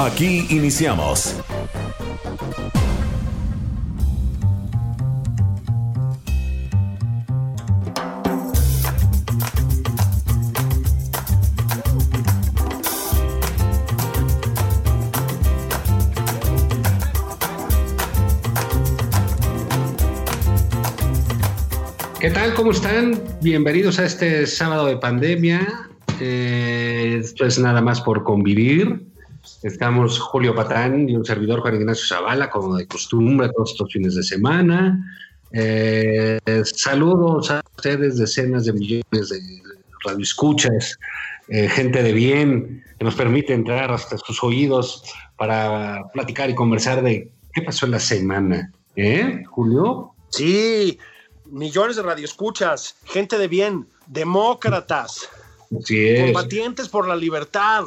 Aquí iniciamos. ¿Qué tal? ¿Cómo están? Bienvenidos a este sábado de pandemia. Eh, esto es nada más por convivir. Estamos Julio Patán y un servidor Juan Ignacio Zavala, como de costumbre, todos estos fines de semana. Eh, saludos a ustedes, decenas de millones de radioescuchas, eh, gente de bien que nos permite entrar hasta sus oídos para platicar y conversar de qué pasó en la semana. ¿Eh, Julio? Sí, millones de radioescuchas, gente de bien, demócratas, Así es. combatientes por la libertad,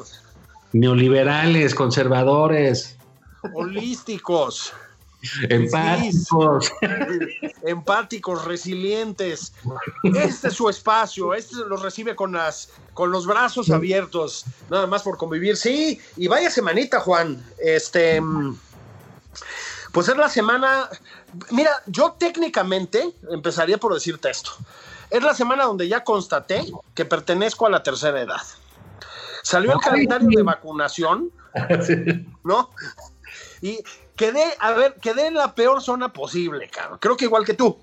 Neoliberales, conservadores, holísticos, empáticos. empáticos, resilientes. Este es su espacio, este los recibe con las con los brazos abiertos, nada más por convivir. Sí, y vaya semanita, Juan. Este pues es la semana. Mira, yo técnicamente empezaría por decirte esto. Es la semana donde ya constaté que pertenezco a la tercera edad. Salió el calendario de vacunación, ¿no? Y quedé, a ver, quedé en la peor zona posible, cabrón. Creo que igual que tú.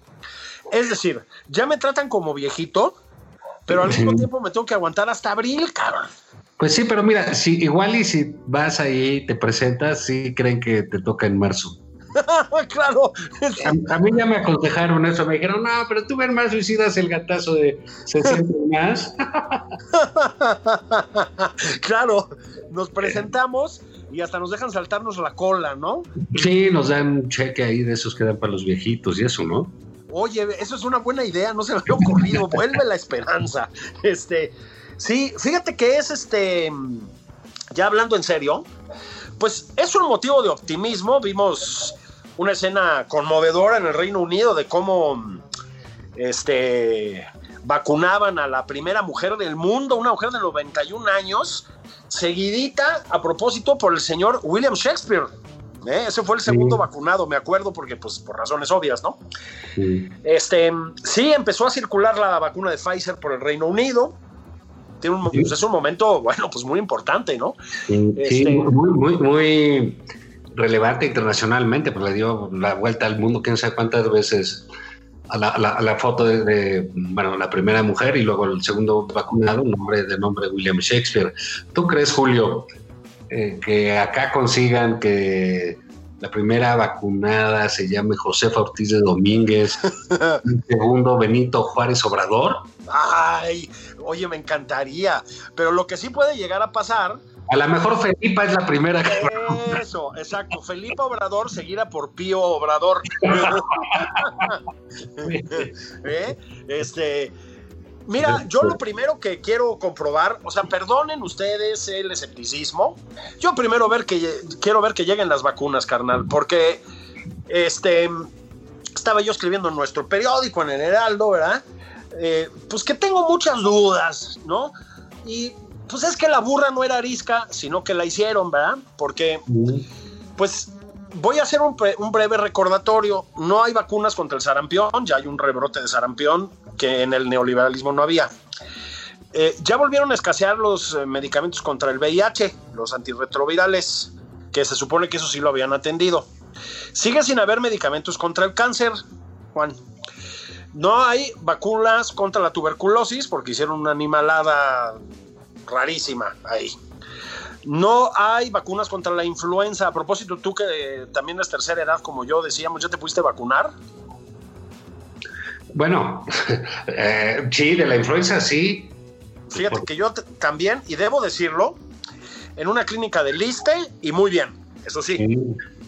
Es decir, ya me tratan como viejito, pero al mismo Sí. tiempo me tengo que aguantar hasta abril, cabrón. Pues sí, pero mira, si igual y si vas ahí y te presentas, sí creen que te toca en marzo. claro. A, a mí ya me aconsejaron eso, me dijeron, no, pero tú en marzo y sí das el gatazo de 60 y más. claro, nos presentamos y hasta nos dejan saltarnos la cola, ¿no? Sí, nos dan un cheque ahí de esos que dan para los viejitos y eso, ¿no? Oye, eso es una buena idea, no se me había ocurrido, vuelve la esperanza. Este, sí, fíjate que es este, ya hablando en serio, pues es un motivo de optimismo. Vimos una escena conmovedora en el Reino Unido de cómo este, vacunaban a la primera mujer del mundo, una mujer de 91 años, seguidita a propósito por el señor William Shakespeare. ¿eh? Ese fue el segundo Sí. vacunado, me acuerdo, porque pues por razones obvias, ¿no? Sí. Este, sí, empezó a circular la vacuna de Pfizer por el Reino Unido. Tiene un, Sí. pues, es un momento, bueno, pues muy importante, ¿no? Sí, sí, Este- muy, muy, muy relevante internacionalmente, pues le dio la vuelta al mundo, quién sabe cuántas veces a la, a la- a la foto de, de, bueno, la primera mujer y luego el segundo vacunado, nombre de nombre William Shakespeare. ¿Tú crees, Julio, eh, que acá consigan que la primera vacunada se llame Josefa Ortiz de Domínguez, el segundo Benito Juárez Obrador? Ay, oye, me encantaría. Pero lo que sí puede llegar a pasar, A lo mejor Felipa es la primera que eso, exacto, Felipe Obrador seguirá por Pío Obrador. ¿Eh? Este, mira, yo lo primero que quiero comprobar, o sea, perdonen ustedes el escepticismo. Yo primero ver que quiero ver que lleguen las vacunas, carnal, porque este estaba yo escribiendo en nuestro periódico, en el Heraldo, ¿verdad? Eh, pues que tengo muchas dudas, ¿no? Y pues es que la burra no era arisca, sino que la hicieron, ¿verdad? Porque pues voy a hacer un, breve recordatorio. No hay vacunas contra el sarampión, ya hay un rebrote de sarampión que en el neoliberalismo no había. Eh, ya volvieron a escasear los eh, medicamentos contra el VIH, los antirretrovirales, que se supone que eso sí lo habían atendido. Sigue sin haber medicamentos contra el cáncer, Juan. No hay vacunas contra la tuberculosis porque hicieron una animalada rarísima ahí. No hay vacunas contra la influenza. A propósito, tú que eh, también es tercera edad, como yo decíamos, ¿ya te pudiste vacunar? Bueno, eh, sí, de la influenza sí. Fíjate que yo también, y debo decirlo, en una clínica de Liste y muy bien, eso sí.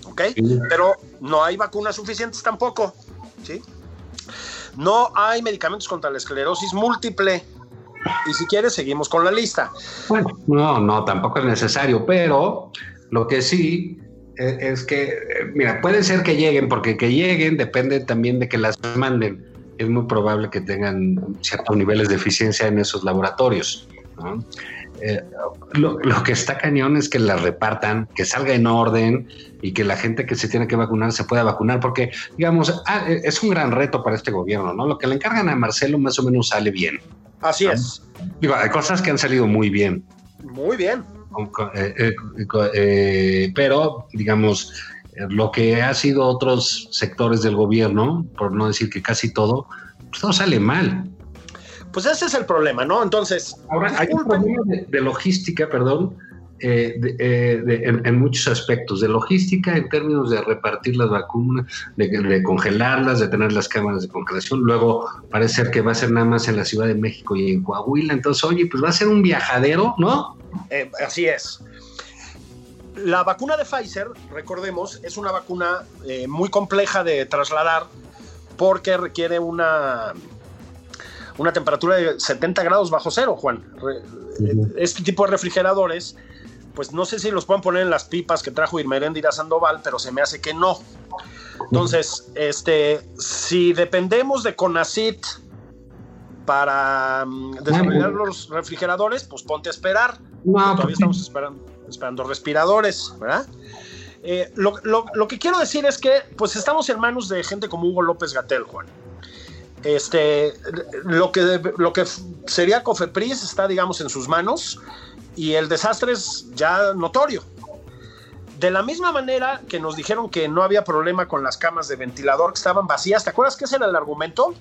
¿Ok? Pero no hay vacunas suficientes tampoco. ¿Sí? No hay medicamentos contra la esclerosis múltiple. Y si quieres, seguimos con la lista. Bueno, no, no, tampoco es necesario, pero lo que sí eh, es que, eh, mira, puede ser que lleguen, porque que lleguen depende también de que las manden. Es muy probable que tengan ciertos niveles de eficiencia en esos laboratorios. Eh, lo, que está cañón es que las repartan, que salga en orden y que la gente que se tiene que vacunar se pueda vacunar, porque, digamos, ah, es un gran reto para este gobierno, ¿no? Lo que le encargan a Marcelo más o menos sale bien. Así es. Digo, hay cosas que han salido muy bien. Muy bien. Eh, eh, eh, pero, digamos, lo que ha sido otros sectores del gobierno, por no decir que casi todo, pues todo sale mal. Pues ese es el problema, ¿no? Entonces. Ahora, hay un problema de logística, perdón, eh, eh, en, muchos aspectos, de logística en términos de repartir las vacunas, de, congelarlas, de tener las cámaras de congelación. Luego parece ser que va a ser nada más en la Ciudad de México y en Coahuila. Entonces, oye, pues va a ser un viajadero, ¿no? Eh, así es. La vacuna de Pfizer, recordemos, es una vacuna muy compleja de trasladar porque requiere una una temperatura de 70 grados bajo cero, Juan. Este tipo de refrigeradores pues no sé si los pueden poner en las pipas que trajo Irmeréndira Sandoval, pero se me hace que no. Entonces, este, si dependemos de Conacit para um, desarrollar los refrigeradores, pues ponte a esperar. todavía pues estamos esperando, esperando respiradores, ¿verdad? Eh, lo, lo, que quiero decir es que, pues estamos en manos de gente como Hugo López Gatel, Juan. Este, lo que, lo que sería Cofepris está, digamos, en sus manos y el desastre es ya notorio. De la misma manera que nos dijeron que no había problema con las camas de ventilador que estaban vacías, ¿te acuerdas que ese era el argumento?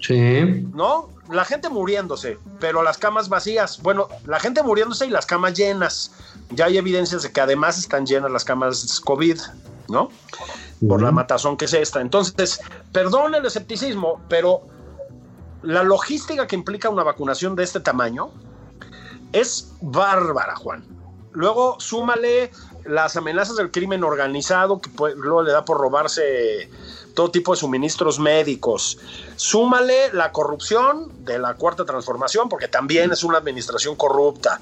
Sí. ¿No? La gente muriéndose, pero las camas vacías. Bueno, la gente muriéndose y las camas llenas. Ya hay evidencias de que además están llenas las camas COVID, ¿no? Por la matazón que es esta. Entonces, perdón el escepticismo, pero la logística que implica una vacunación de este tamaño, es bárbara, Juan. Luego súmale las amenazas del crimen organizado, que luego le da por robarse todo tipo de suministros médicos. Súmale la corrupción de la cuarta transformación, porque también es una administración corrupta.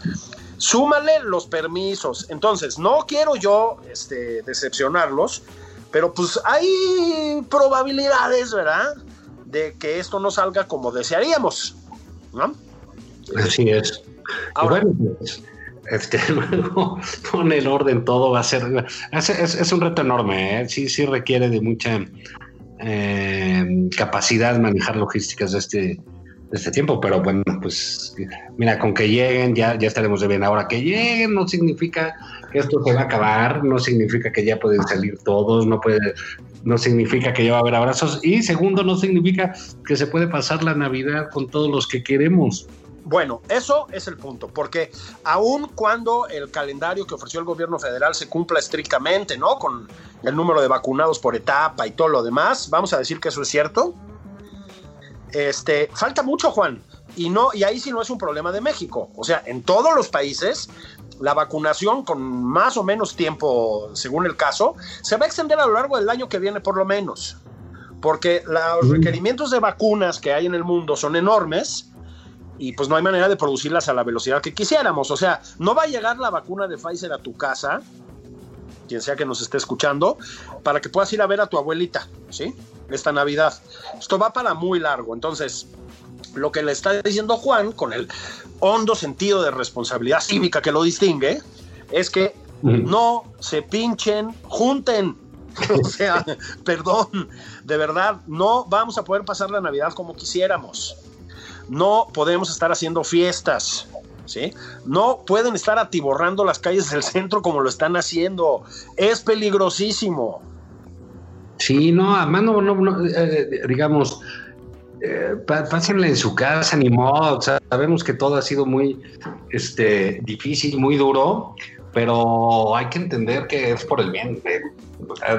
Súmale los permisos. Entonces, no quiero yo este, decepcionarlos, pero pues hay probabilidades, ¿verdad? De que esto no salga como desearíamos. ¿no? Así es. Ahora, bueno, pues, este, luego con el orden todo va a ser, es, un reto enorme, ¿eh? sí, sí requiere de mucha eh, capacidad manejar logísticas de este, de este tiempo, pero bueno, pues mira, con que lleguen ya, ya estaremos de bien. Ahora que lleguen no significa que esto se va a acabar, no significa que ya pueden salir todos, no puede, no significa que ya va a haber abrazos y segundo, no significa que se puede pasar la Navidad con todos los que queremos. Bueno, eso es el punto, porque aun cuando el calendario que ofreció el gobierno federal se cumpla estrictamente, ¿no? Con el número de vacunados por etapa y todo lo demás, vamos a decir que eso es cierto. Este, falta mucho, Juan, y no y ahí sí no es un problema de México, o sea, en todos los países la vacunación con más o menos tiempo, según el caso, se va a extender a lo largo del año que viene por lo menos, porque los requerimientos de vacunas que hay en el mundo son enormes y pues no hay manera de producirlas a la velocidad que quisiéramos. O sea, no va a llegar la vacuna de Pfizer a tu casa, quien sea que nos esté escuchando, para que puedas ir a ver a tu abuelita, ¿sí? Esta Navidad. Esto va para muy largo. Entonces, lo que le está diciendo Juan, con el hondo sentido de responsabilidad cívica que lo distingue, es que no se pinchen, junten. o sea, perdón, de verdad, no vamos a poder pasar la Navidad como quisiéramos. No podemos estar haciendo fiestas. ¿Sí? No pueden estar atiborrando las calles del centro como lo están haciendo. Es peligrosísimo. Sí, no, además no, no, eh, digamos, eh, pásenle en su casa, ni modo. sabemos que todo ha sido muy este, difícil, muy duro, pero hay que entender que es por el bien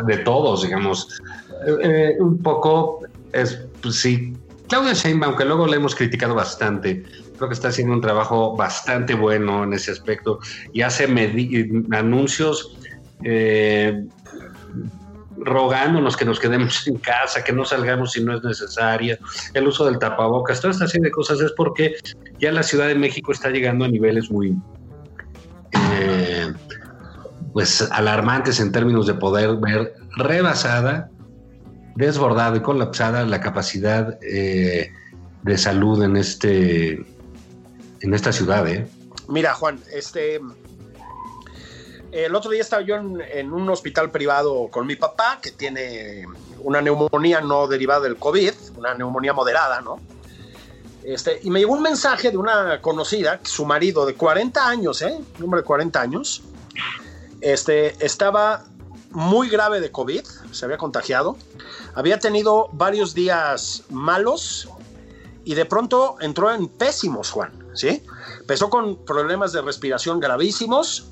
de, todos, digamos. Eh, eh, un poco es, pues sí, Claudia Sheinbaum, que luego le hemos criticado bastante, creo que está haciendo un trabajo bastante bueno en ese aspecto y hace anuncios eh, rogándonos que nos quedemos en casa, que no salgamos si no es necesaria, el uso del tapabocas, toda esta serie de cosas es porque ya la Ciudad de México está llegando a niveles muy eh, pues alarmantes en términos de poder ver rebasada, desbordada y colapsada la capacidad eh, de salud en este en esta ciudad. ¿eh? Mira, Juan, este el otro día estaba yo en, un hospital privado con mi papá, que tiene una neumonía no derivada del COVID, una neumonía moderada, ¿no? Este, y me llegó un mensaje de una conocida, su marido de 40 años, ¿eh? Un hombre de 40 años. Este, estaba muy grave de COVID, se había contagiado. Había tenido varios días malos y de pronto entró en pésimos, Juan, ¿sí? Empezó con problemas de respiración gravísimos,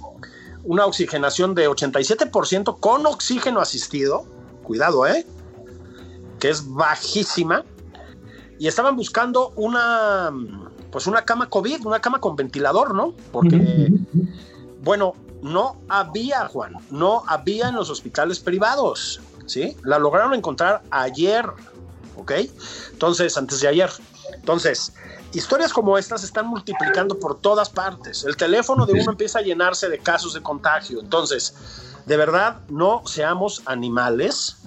una oxigenación de 87% con oxígeno asistido, cuidado, ¿eh? Que es bajísima. Y estaban buscando una, pues una cama COVID, una cama con ventilador, ¿no? Porque, bueno, no había, Juan, no había en los hospitales privados, ¿sí? La lograron encontrar ayer, ¿ok? Entonces, antes de ayer. Entonces, historias como estas se están multiplicando por todas partes. El teléfono de uno empieza a llenarse de casos de contagio. Entonces, de verdad, no seamos animales,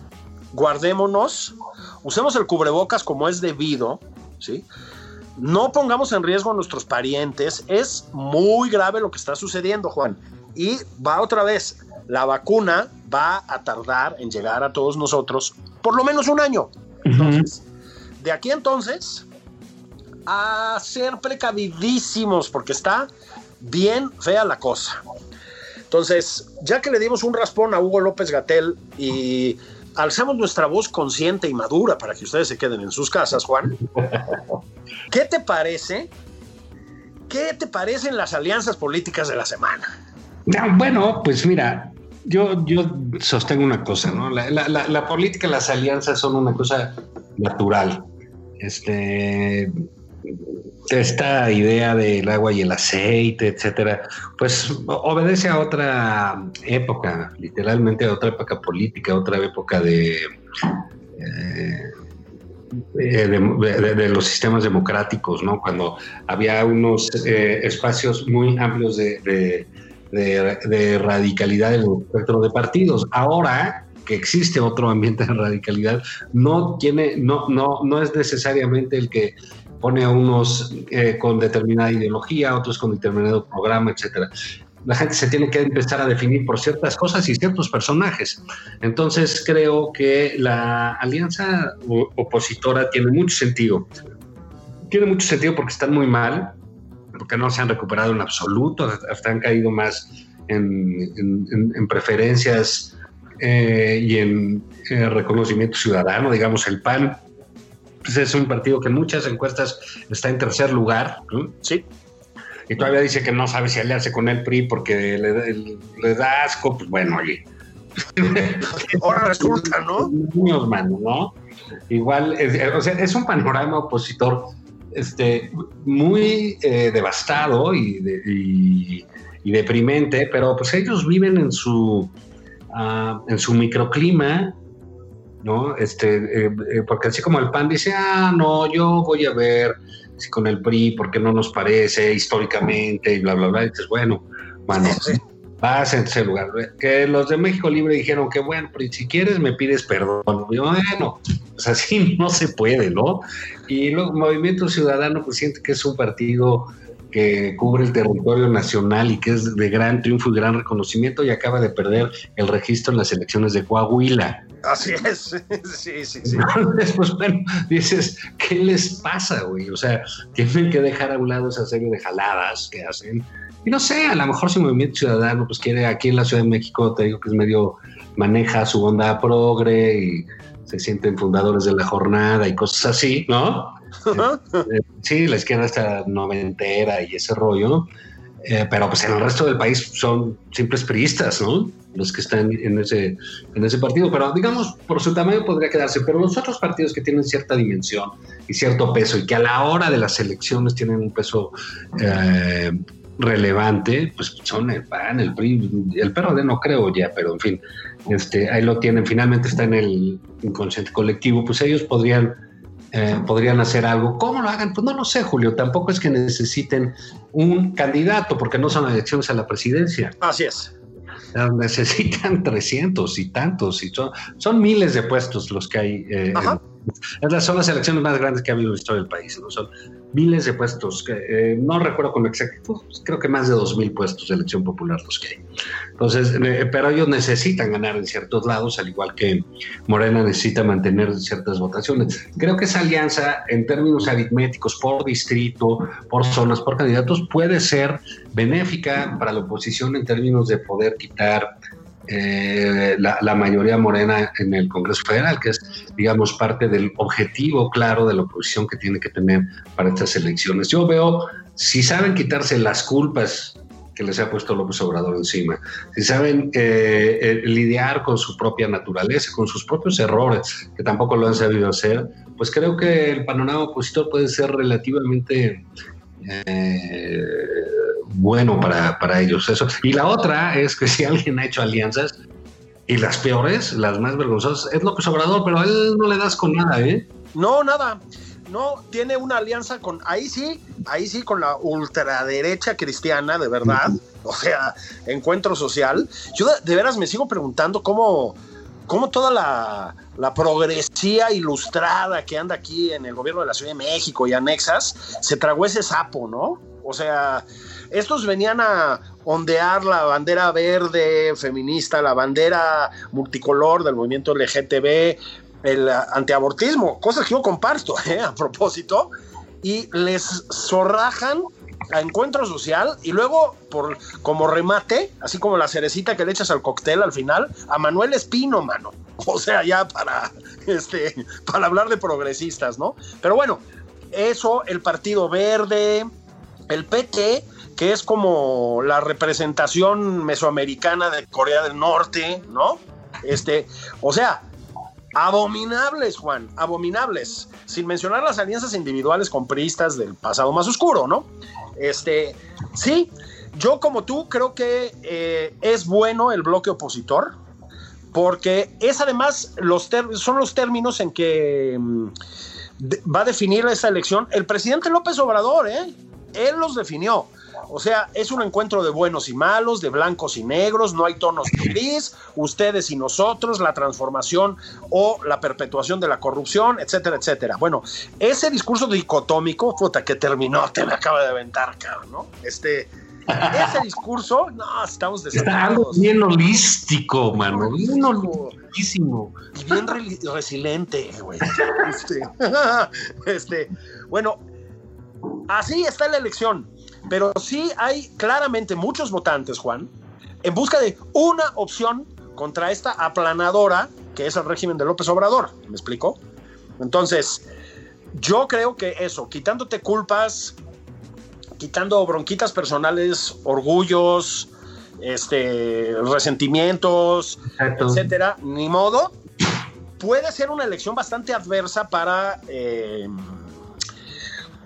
guardémonos, usemos el cubrebocas como es debido, ¿sí? No pongamos en riesgo a nuestros parientes. Es muy grave lo que está sucediendo, Juan. Y va otra vez, la vacuna va a tardar en llegar a todos nosotros por lo menos un año. Entonces, de aquí entonces, a ser precavidísimos porque está bien fea la cosa. Entonces, ya que le dimos un raspón a Hugo López Gatel y alzamos nuestra voz consciente y madura para que ustedes se queden en sus casas, Juan, ¿qué te parece? ¿Qué te parecen las alianzas políticas de la semana? Bueno, pues mira, yo, yo sostengo una cosa, ¿no? La, la política, las alianzas son una cosa natural. Este, esta idea del agua y el aceite, etcétera, pues obedece a otra época, literalmente a otra época política, otra época de, eh, de, los sistemas democráticos, ¿no? Cuando había unos eh, espacios muy amplios de, radicalidad en el espectro de partidos. Ahora que existe otro ambiente de radicalidad, no tiene, no, no, no es necesariamente el que pone a unos eh, con determinada ideología, otros con determinado programa, etcétera. La gente se tiene que empezar a definir por ciertas cosas y ciertos personajes. Entonces creo que la alianza opositora tiene mucho sentido. Tiene mucho sentido porque están muy mal, porque no se han recuperado en absoluto, hasta han caído más en, preferencias eh, y en eh, reconocimiento ciudadano. Digamos, el PAN pues es un partido que en muchas encuestas está en tercer lugar. Sí. Y todavía dice que no sabe si aliarse con el PRI porque le, da asco. Pues bueno, oye. Ahora resulta, ¿no? Niños, mano, ¿no? Igual, o sea, es un panorama opositor este, muy eh, devastado y, deprimente, pero pues ellos viven en su, uh, en su microclima ¿no? Este, eh, eh, porque así como el PAN dice, ah, no, yo voy a ver si con el PRI, porque no nos parece históricamente y bla, bla, bla. Y dices, bueno, bueno, vas en ese lugar. Que los de México Libre dijeron que, bueno, si quieres me pides perdón. bueno, pues así no se puede, ¿no? Y luego Movimiento Ciudadano, pues siente que es un partido que cubre el territorio nacional y que es de gran triunfo y gran reconocimiento y acaba de perder el registro en las elecciones de Coahuila. Así es, sí, sí, sí. pues bueno, dices, ¿qué les pasa, güey? O sea, tienen que dejar a un lado esa serie de jaladas que hacen. Y no sé, a lo mejor si Movimiento Ciudadano, pues quiere aquí en la Ciudad de México, te digo que es medio, maneja su onda progre y se sienten fundadores de la jornada y cosas así, ¿no? Eh, sí, la izquierda está noventera y ese rollo, eh, pero pues en el resto del país son simples priistas, ¿no? Los que están en ese, en ese partido, pero digamos, por su tamaño podría quedarse, pero los otros partidos que tienen cierta dimensión y cierto peso y que a la hora de las elecciones tienen un peso eh, relevante, pues son el PAN, el PRI, el PRD no creo ya, pero en fin, este, ahí lo tienen, finalmente está en el inconsciente colectivo, pues ellos podrían eh, podrían hacer algo. ¿Cómo lo hagan? Pues no lo sé, Julio. Tampoco es que necesiten un candidato, porque no son elecciones a la presidencia. Así es. Necesitan 300 y tantos, y son, son miles de puestos los que hay. Eh, son las elecciones más grandes que ha habido en la historia del país. ¿no? Son miles de puestos, que, eh, no recuerdo con exactitud, creo que más de 2.000 puestos de elección popular los que hay. Entonces, eh, pero ellos necesitan ganar en ciertos lados, al igual que Morena necesita mantener ciertas votaciones. Creo que esa alianza, en términos aritméticos, por distrito, por zonas, por candidatos, puede ser benéfica para la oposición en términos de poder quitar eh, la, mayoría morena en el Congreso Federal, que es, digamos, parte del objetivo claro de la oposición que tiene que tener para estas elecciones. Yo veo, si saben quitarse las culpas que les ha puesto López Obrador encima, si saben eh, eh, lidiar con su propia naturaleza, con sus propios errores, que tampoco lo han sabido hacer, pues creo que el panorama opositor puede ser relativamente eh, bueno para, para, ellos. Eso. Y la otra es que si alguien ha hecho alianzas, y las peores, las más vergonzosas, es López Obrador, pero a él no le das con nada, ¿eh? No, nada. No, tiene una alianza con, ahí sí, ahí sí, con la ultraderecha cristiana, de verdad. O sea, encuentro social. Yo de, veras me sigo preguntando cómo, cómo toda la, la progresía ilustrada que anda aquí en el gobierno de la Ciudad de México y anexas, se tragó ese sapo, ¿no? O sea, estos venían a ondear la bandera verde feminista, la bandera multicolor del movimiento LGTB, el antiabortismo, cosas que yo comparto, ¿eh? a propósito, y les zorrajan a encuentro social y luego por como remate, así como la cerecita que le echas al cóctel al final, a Manuel Espino, mano. O sea, ya para este para hablar de progresistas, ¿no? Pero bueno, eso el Partido Verde, el PT que es como la representación mesoamericana de Corea del Norte, ¿no? Este, o sea, abominables, Juan, abominables, sin mencionar las alianzas individuales con priistas del pasado más oscuro, ¿no? Este, sí, yo como tú creo que eh, es bueno el bloque opositor, porque es además los son los términos en que mm, va a definir esa elección el presidente López Obrador, ¿eh? Él los definió. O sea, es un encuentro de buenos y malos, de blancos y negros, no hay tonos de gris, ustedes y nosotros, la transformación o la perpetuación de la corrupción, etcétera, etcétera. Bueno, ese discurso dicotómico, puta, que terminó, te me acaba de aventar, cabrón, ¿no? Este, ese discurso, no, estamos Está algo bien holístico, mano, bien holístico. Y bien resiliente, güey. Este, este, bueno, así está la elección. Pero sí hay claramente muchos votantes, Juan, en busca de una opción contra esta aplanadora que es el régimen de López Obrador. ¿Me explico? Entonces, yo creo que eso, quitándote culpas, quitando bronquitas personales, orgullos, este, resentimientos, etcétera, ni modo, puede ser una elección bastante adversa para eh,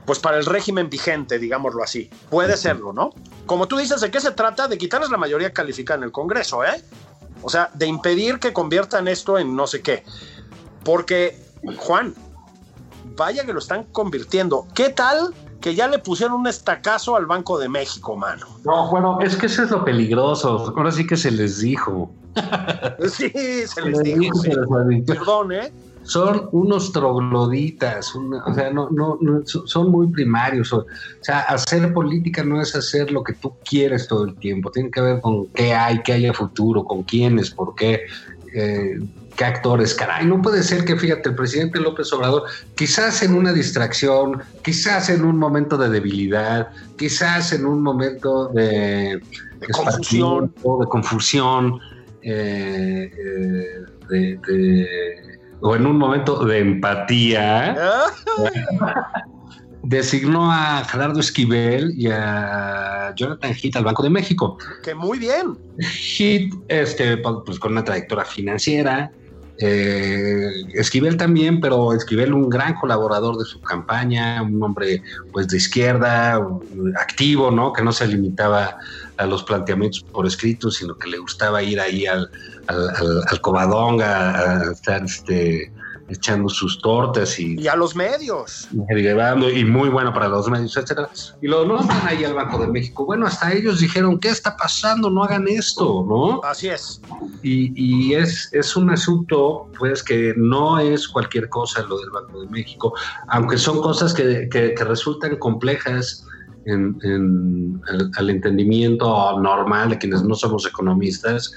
pues para el régimen vigente, digámoslo así. Puede serlo, ¿no? Como tú dices, ¿de qué se trata? De quitarles la mayoría calificada en el Congreso, ¿eh? O sea, de impedir que conviertan esto en no sé qué. Porque, Juan, vaya que lo están convirtiendo. ¿Qué tal que ya le pusieron un estacazo al Banco de México, mano? No, bueno, es que eso es lo peligroso. Ahora sí que se les dijo. sí, se les dijo. Perdón, ¿eh? Son unos trogloditas, o sea, no, no, son muy primarios. O, sea, hacer política no es hacer lo que tú quieres todo el tiempo, tiene que ver con qué hay, qué haya futuro, con quiénes, por qué, eh, qué actores. Caray, no puede ser que, fíjate, el presidente López Obrador, quizás en una distracción, quizás en un momento de debilidad, quizás en un momento de, de confusión, de confusión, eh, eh, de o en un momento de empatía, ¿Ah? designó a Gerardo Esquivel y a Jonathan Heath al Banco de México. Que muy bien. Heath, este, pues con una trayectoria financiera, eh, Esquivel también, pero Esquivel un gran colaborador de su campaña, un hombre pues de izquierda, activo, ¿no? Que no se limitaba a los planteamientos por escrito, sino que le gustaba ir ahí al, al, al, al cobadón a, estar este, echando sus tortas y, Y a los medios. y muy bueno para los medios, etcétera. Y lo nombran ahí al Banco de México. Bueno, hasta ellos dijeron, ¿qué está pasando? No hagan esto, ¿no? Así es. Y, y es, es un asunto, pues, que no es cualquier cosa lo del Banco de México, aunque son cosas que, que, que resultan complejas en, en al, al, entendimiento normal de quienes no somos economistas.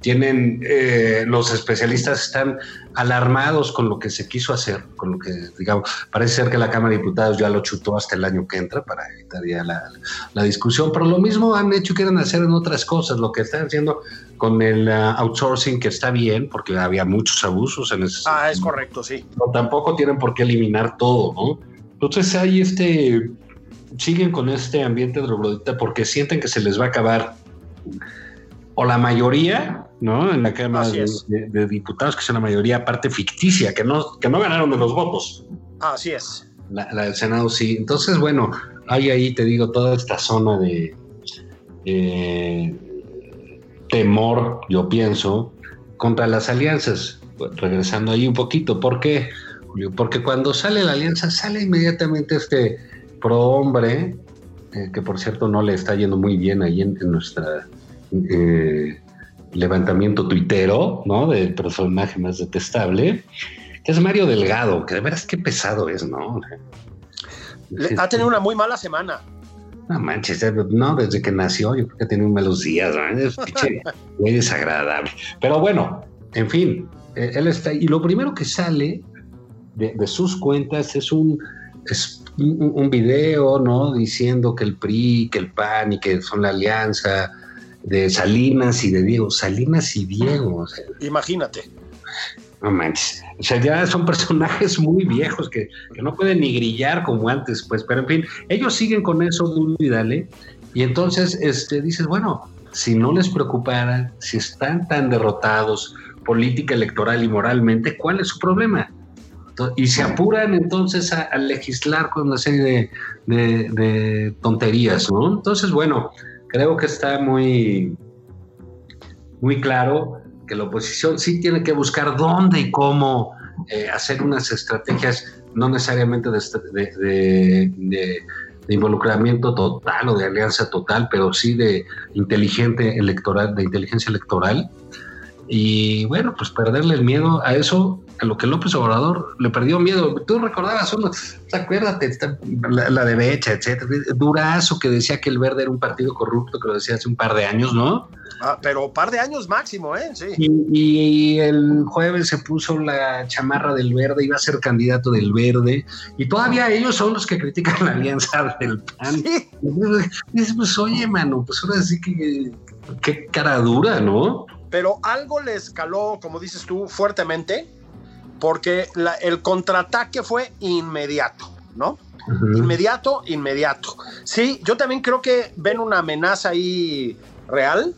Tienen, eh, los especialistas están alarmados con lo que se quiso hacer, con lo que, digamos, parece ser que la Cámara de Diputados ya lo chutó hasta el año que entra para evitar ya la, la discusión, pero lo mismo han hecho y quieren hacer en otras cosas, lo que están haciendo con el uh, outsourcing, que está bien, porque había muchos abusos en ese Ah, es correcto, sí. Pero tampoco tienen por qué eliminar todo, ¿no? Entonces hay este, siguen con este ambiente de troglodita porque sienten que se les va a acabar o la mayoría, ¿no? En la Cámara de, de, de, Diputados, que es una mayoría parte ficticia, que no, que no ganaron de los votos. Así es. La, la, del Senado sí. Entonces, bueno, hay ahí, te digo, toda esta zona de eh, temor, yo pienso, contra las alianzas. Regresando ahí un poquito, ¿por qué? Porque cuando sale la alianza, sale inmediatamente este pro hombre, eh, que por cierto no le está yendo muy bien ahí en, en nuestra eh, levantamiento tuitero, ¿no? Del personaje más detestable, que es Mario Delgado, que de veras qué pesado es, ¿no? Le, ha tenido una muy mala semana. No manches, no, desde que nació, yo creo que tiene malos días, ¿no? es pinche, muy desagradable. Pero bueno, en fin, eh, él está y lo primero que sale de, de sus cuentas es un, es un, un, video, ¿no? Diciendo que el PRI, que el PAN y que son la alianza de Salinas y de Diego, Salinas y Diego. O sea, Imagínate. No manches. O sea, ya son personajes muy viejos que, que, no pueden ni grillar como antes, pues, pero en fin, ellos siguen con eso, y dale. Y entonces este, dices, bueno, si no les preocupara, si están tan derrotados política, electoral y moralmente, ¿cuál es su problema? Y se apuran entonces a, legislar con una serie de, tonterías, ¿no? Entonces, bueno, creo que está muy, muy claro que la oposición sí tiene que buscar dónde y cómo eh, hacer unas estrategias, no necesariamente de, involucramiento total o de alianza total, pero sí de inteligente electoral, de inteligencia electoral. Y bueno, pues perderle el miedo a eso, a lo que López Obrador le perdió miedo. Tú recordabas uno, acuérdate, la, la de Becha, etcétera, Durazo que decía que el Verde era un partido corrupto, que lo decía hace un par de años, ¿no? Ah, pero par de años máximo, ¿eh? Sí. Y, y, el jueves se puso la chamarra del verde, iba a ser candidato del verde, y todavía ellos son los que critican la alianza del PAN. Sí. Y pues, oye, mano, pues ahora sí que qué cara dura, ¿no? Pero algo le escaló, como dices tú, fuertemente, porque la, el contraataque fue inmediato, ¿no? Uh -huh. Inmediato, inmediato. Sí, yo también creo que ven una amenaza ahí real,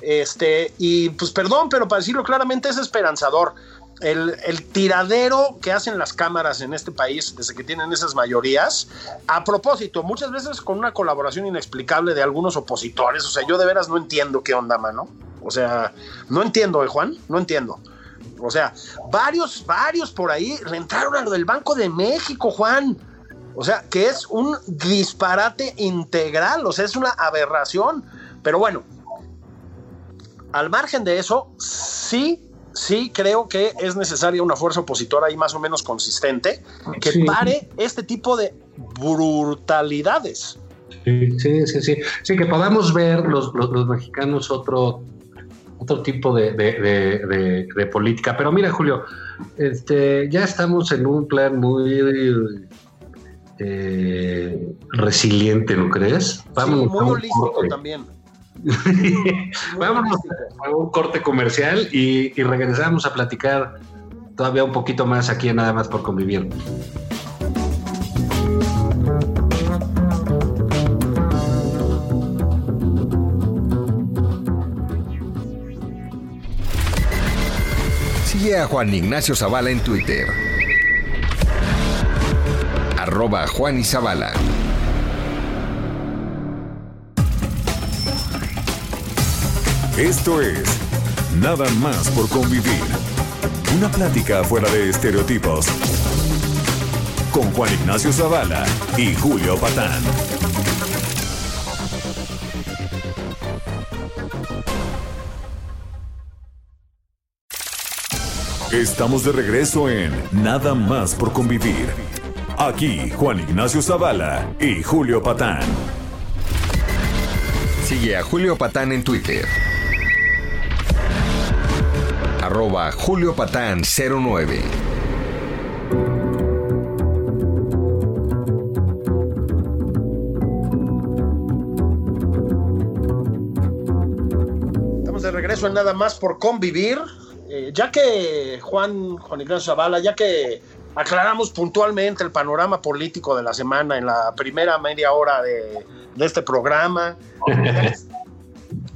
este, y pues perdón, pero para decirlo claramente es esperanzador. El, el, tiradero que hacen las cámaras en este país desde que tienen esas mayorías, a propósito, muchas veces con una colaboración inexplicable de algunos opositores, o sea, yo de veras no entiendo qué onda, mano. O sea, no entiendo, ¿eh, Juan? No entiendo. O sea, varios, varios por ahí le entraron a lo del Banco de México, Juan. O sea, que es un disparate integral, o sea, es una aberración. Pero bueno, al margen de eso, sí, sí creo que es necesaria una fuerza opositora ahí más o menos consistente que sí. pare este tipo de brutalidades. Sí, sí, sí, sí. Sí, que podamos ver los, los, los mexicanos otro, otro tipo de, de, de, de, política. Pero mira, Julio, este, ya estamos en un plan muy eh, resiliente, ¿no crees? Vamos sí, muy holístico también. Vámonos a un corte comercial y, y, regresamos a platicar todavía un poquito más aquí nada más por convivir. A Juan Ignacio Zavala en Twitter. Arroba Juan y. Esto es Nada más por convivir. Una plática fuera de estereotipos. Con Juan Ignacio Zavala y Julio Patán. Estamos de regreso en Nada más por convivir. Aquí Juan Ignacio Zavala y Julio Patán. Sigue a Julio Patán en Twitter. Arroba Julio Patán 09. Estamos de regreso en nada más por convivir. Eh, ya que Juan, Juan Ignacio Zavala, ya que aclaramos puntualmente el panorama político de la semana en la primera media hora de, de este programa,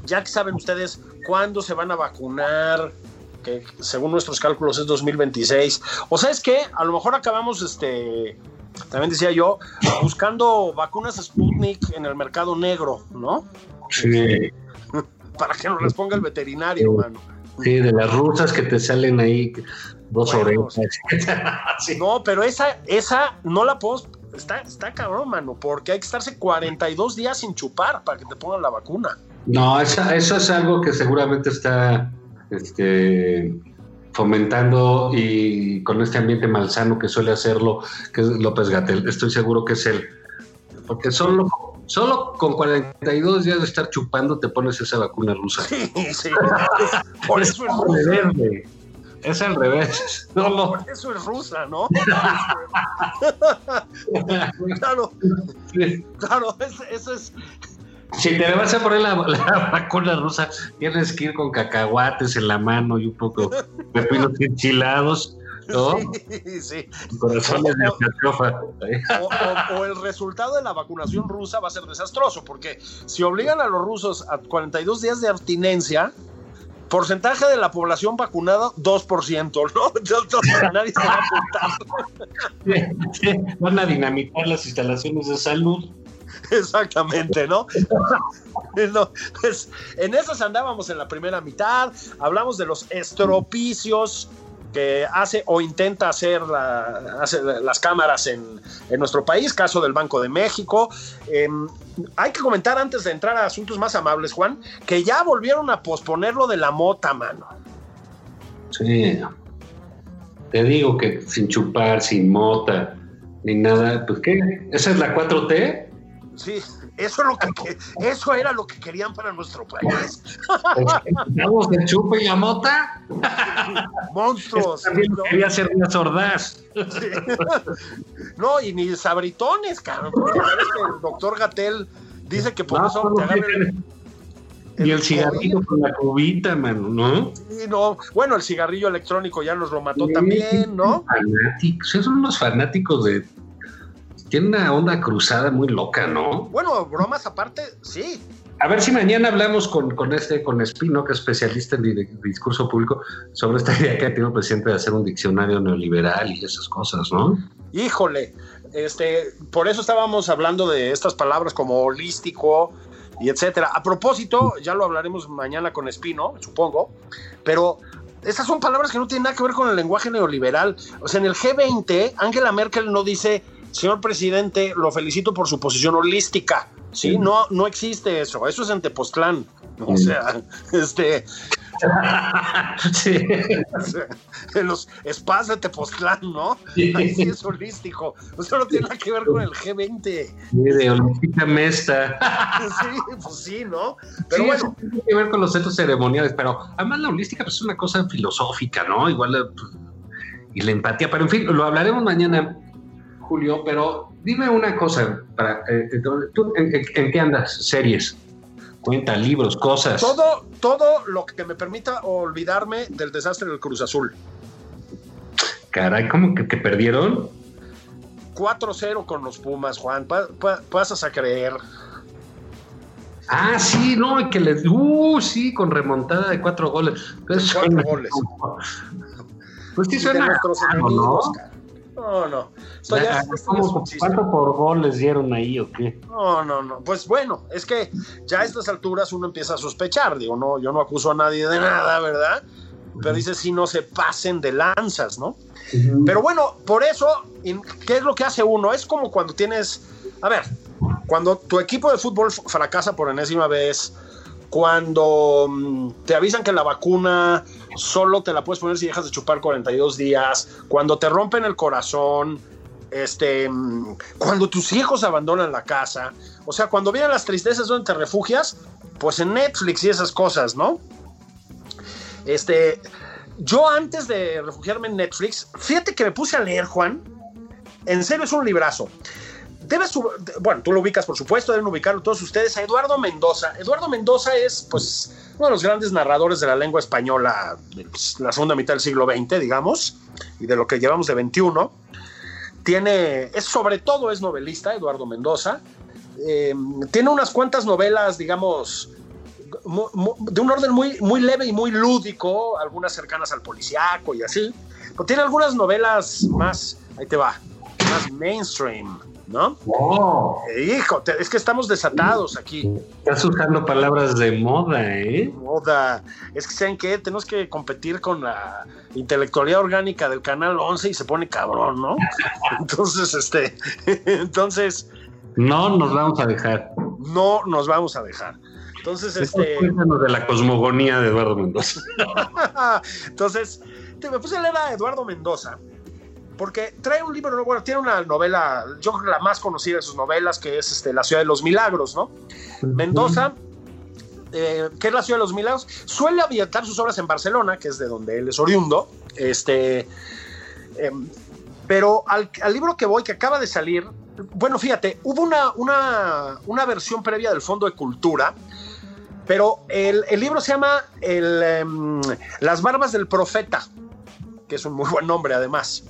ya que, saben ustedes cuándo se van a vacunar, que según nuestros cálculos es 2026. O sea, es que a lo mejor acabamos, este, también decía yo, buscando vacunas Sputnik en el mercado negro, ¿no? Sí. Para que nos las ponga el veterinario, mano. Sí, de las rusas que te salen ahí dos Bueno, orejas. Sí. No, pero esa, esa no la puedo. Está, está cabrón, mano, porque hay que estarse 42 días sin chupar para que te pongan la vacuna. No, esa- eso es algo que seguramente está este, fomentando y con este ambiente malsano que suele hacerlo, que es López Gatel. Estoy seguro que es él. Porque solo, solo con 42 días de estar chupando te pones esa vacuna rusa. Sí, sí. Por eso es al rusa. revés. Es al revés. No, no. Por eso es rusa, ¿no? claro, claro, es- eso es. Si te vas a poner la, la vacuna rusa, tienes que ir con cacahuates en la mano y un poco de pinos enchilados, ¿no? Sí, sí. Corazones de alcachofa. O, o- o el resultado de la vacunación rusa va a ser desastroso, porque si obligan a los rusos a 42 días de abstinencia, porcentaje de la población vacunada, 2%, ¿no? Entonces, nadie se va a apuntar. Van a dinamitar las instalaciones de salud. Exactamente, ¿no? No, pues, en esas andábamos en la primera mitad, hablamos de los estropicios que hace o intenta hacer, la- hace las cámaras en, en nuestro país, caso del Banco de México. Eh, hay que comentar antes de entrar a asuntos más amables, Juan, que ya volvieron a posponer lo de la mota, mano. Sí. Te digo que sin chupar, sin mota, ni nada. Pues, ¿qué? ¿Esa es la 4T? Sí, eso, es lo que, que- eso era lo que querían para nuestro país. ¿Vamos de chupa y la mota? Monstruos. También ¿no? quería hacer una sordaz. Sí. No, y ni sabritones, cabrón. porque que el doctor Gatel dice que por No, eso te agarra el, Y el el cigarrillo con la cubita, mano, ¿no? Sí, no. Bueno, el cigarrillo electrónico ya nos lo mató también, ¿no? Fanáticos, son unos fanáticos de. Tienen una onda cruzada muy loca, ¿no? Bueno, bromas aparte, sí. A ver si mañana hablamos con, con este, con Espino, que es especialista en di- discurso público, sobre esta idea que tiene el presidente de hacer un diccionario neoliberal y esas cosas, ¿no? Híjole, este, por eso estábamos hablando de estas palabras como holístico y etcétera. A propósito, ya lo hablaremos mañana con Espino, supongo, pero esas son palabras que no tienen nada que ver con el lenguaje neoliberal. O sea, en el G20, Angela Merkel no dice, señor presidente, lo felicito por su posición holística. Sí, no, no existe eso. Eso es en Tepoztlán. O sea, este, sí. o sea, en los spas de Tepoztlán, ¿no? Ahí sí es holístico. Eso no tiene nada que ver con el G20. de Olímpica Mesta. Sí, pues sí, ¿no? Pero sí, bueno, eso tiene que ver con los centros ceremoniales, pero además la holística pues, es una cosa filosófica, ¿no? Igual pues, y la empatía, pero en fin, lo hablaremos mañana, Julio, pero dime una cosa, para, eh, ¿tú en, qué andas? Series, cuenta, libros, cosas. todo, todo lo que me permita olvidarme del desastre del Cruz Azul. Caray, ¿cómo que, que perdieron? 4-0 con los Pumas, Juan. Pa- pa- pasas a creer. Ah, sí, no, y que les. Uh, sí, con remontada de cuatro goles. Pues, cuatro goles. Pues sí, suena. nuestros enemigos, ¿no? cara. No, no. Esto ya- Ah, esto ya es ¿cómo- un chiste. ¿Cuánto por gol les dieron ahí o qué? No, no, no. Pues bueno, es que ya a estas alturas uno empieza a sospechar. Digo, no, yo no acuso a nadie de nada, ¿verdad? Pero dice si no se pasen de lanzas, ¿no? Pero bueno, por eso, ¿qué es lo que hace uno? Es como cuando tienes, a ver, cuando tu equipo de fútbol fracasa por enésima vez, cuando mm, te avisan que la vacuna solo te la puedes poner si dejas de chupar 42 días, cuando te rompen el corazón, este, mm, cuando tus hijos abandonan la casa, o sea, cuando vienen las tristezas donde te refugias, pues en Netflix y esas cosas, ¿no? Este, yo antes de refugiarme en Netflix, fíjate que me puse a leer, Juan. En serio, es un librazo. Debes, bueno, tú lo ubicas, por supuesto, deben ubicarlo todos ustedes, a Eduardo Mendoza. Eduardo Mendoza es, pues, uno de los grandes narradores de la lengua española de pues, la segunda mitad del siglo XX, digamos, y de lo que llevamos de 21. Tiene, es sobre todo es novelista, Eduardo Mendoza. Eh, tiene unas cuantas novelas, digamos, de un orden muy, muy leve y muy lúdico, algunas cercanas al policíaco y así. Pero tiene algunas novelas más, ahí te va, más mainstream, ¿no? Oh, Eh, hijo, te- es que estamos desatados aquí. estás usando palabras de moda, ¿eh? Moda. Es que, ¿saben qué? Tenemos que competir con la intelectualidad orgánica del Canal 11 y se pone cabrón, ¿no? Entonces, este, entonces, No nos vamos a dejar. no nos vamos a dejar. Entonces, este... Cuéntanos de la cosmogonía de Eduardo Mendoza. Entonces, te- me puse a leer a Eduardo Mendoza, porque trae un libro, bueno, tiene una novela, yo creo que la más conocida de sus novelas, que es este, La Ciudad de los Milagros, ¿no? Mendoza, eh, que es la Ciudad de los Milagros, suele ambientar sus obras en Barcelona, que es de donde él es oriundo, este, em, pero al, al libro que voy, que acaba de salir, bueno, fíjate, hubo una, una, una versión previa del Fondo de Cultura, pero el, el libro se llama el, em, Las Barbas del Profeta, que es un muy buen nombre además.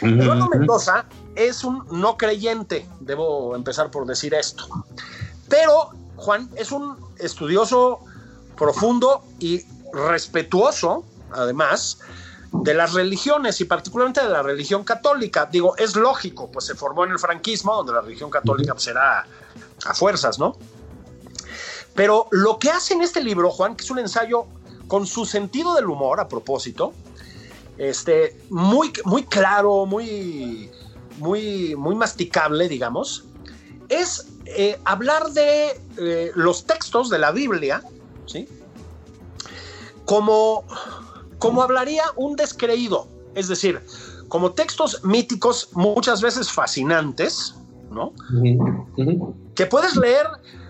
Eduardo Mendoza es un no creyente, debo empezar por decir esto. Pero Juan es un estudioso profundo y respetuoso, además, de las religiones y particularmente de la religión católica. Digo, es lógico, pues se formó en el franquismo, donde la religión católica pues, era a fuerzas, ¿no? Pero lo que hace en este libro, Juan, que es un ensayo con su sentido del humor, a propósito, este, muy, muy claro, muy, muy, muy masticable, digamos, es eh, hablar de eh, los textos de la Biblia, ¿sí? Como, como hablaría un descreído, es decir, como textos míticos muchas veces fascinantes, ¿no? Que puedes leer,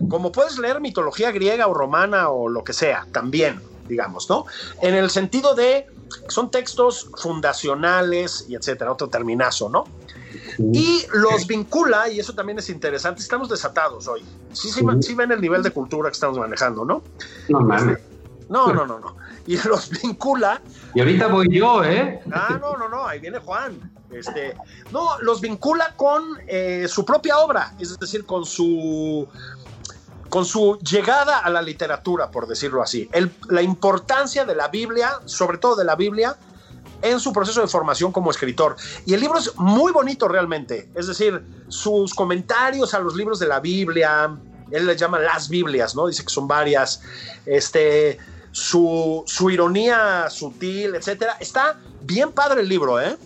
como puedes leer mitología griega o romana o lo que sea, también, digamos, ¿no? En el sentido de son textos fundacionales y etcétera, otro terminazo, ¿no? Y los vincula, y eso también es interesante, estamos desatados hoy. Sí, sí, sí ven el nivel de cultura que estamos manejando, ¿no? No mames. No, no, no, no. Y los vincula Y ahorita voy yo, ¿eh? Ah, no, no, no, ahí viene Juan. Este, no, los vincula con eh, su propia obra, es decir, con su con su llegada a la literatura, por decirlo así. La importancia de la Biblia, sobre todo de la Biblia, en su proceso de formación como escritor. Y el libro es muy bonito realmente. Es decir, sus comentarios a los libros de la Biblia, él les llama las Biblias, ¿no? Dice que son varias. Este, su, su ironía sutil, etcétera. Está bien padre el libro, ¿eh?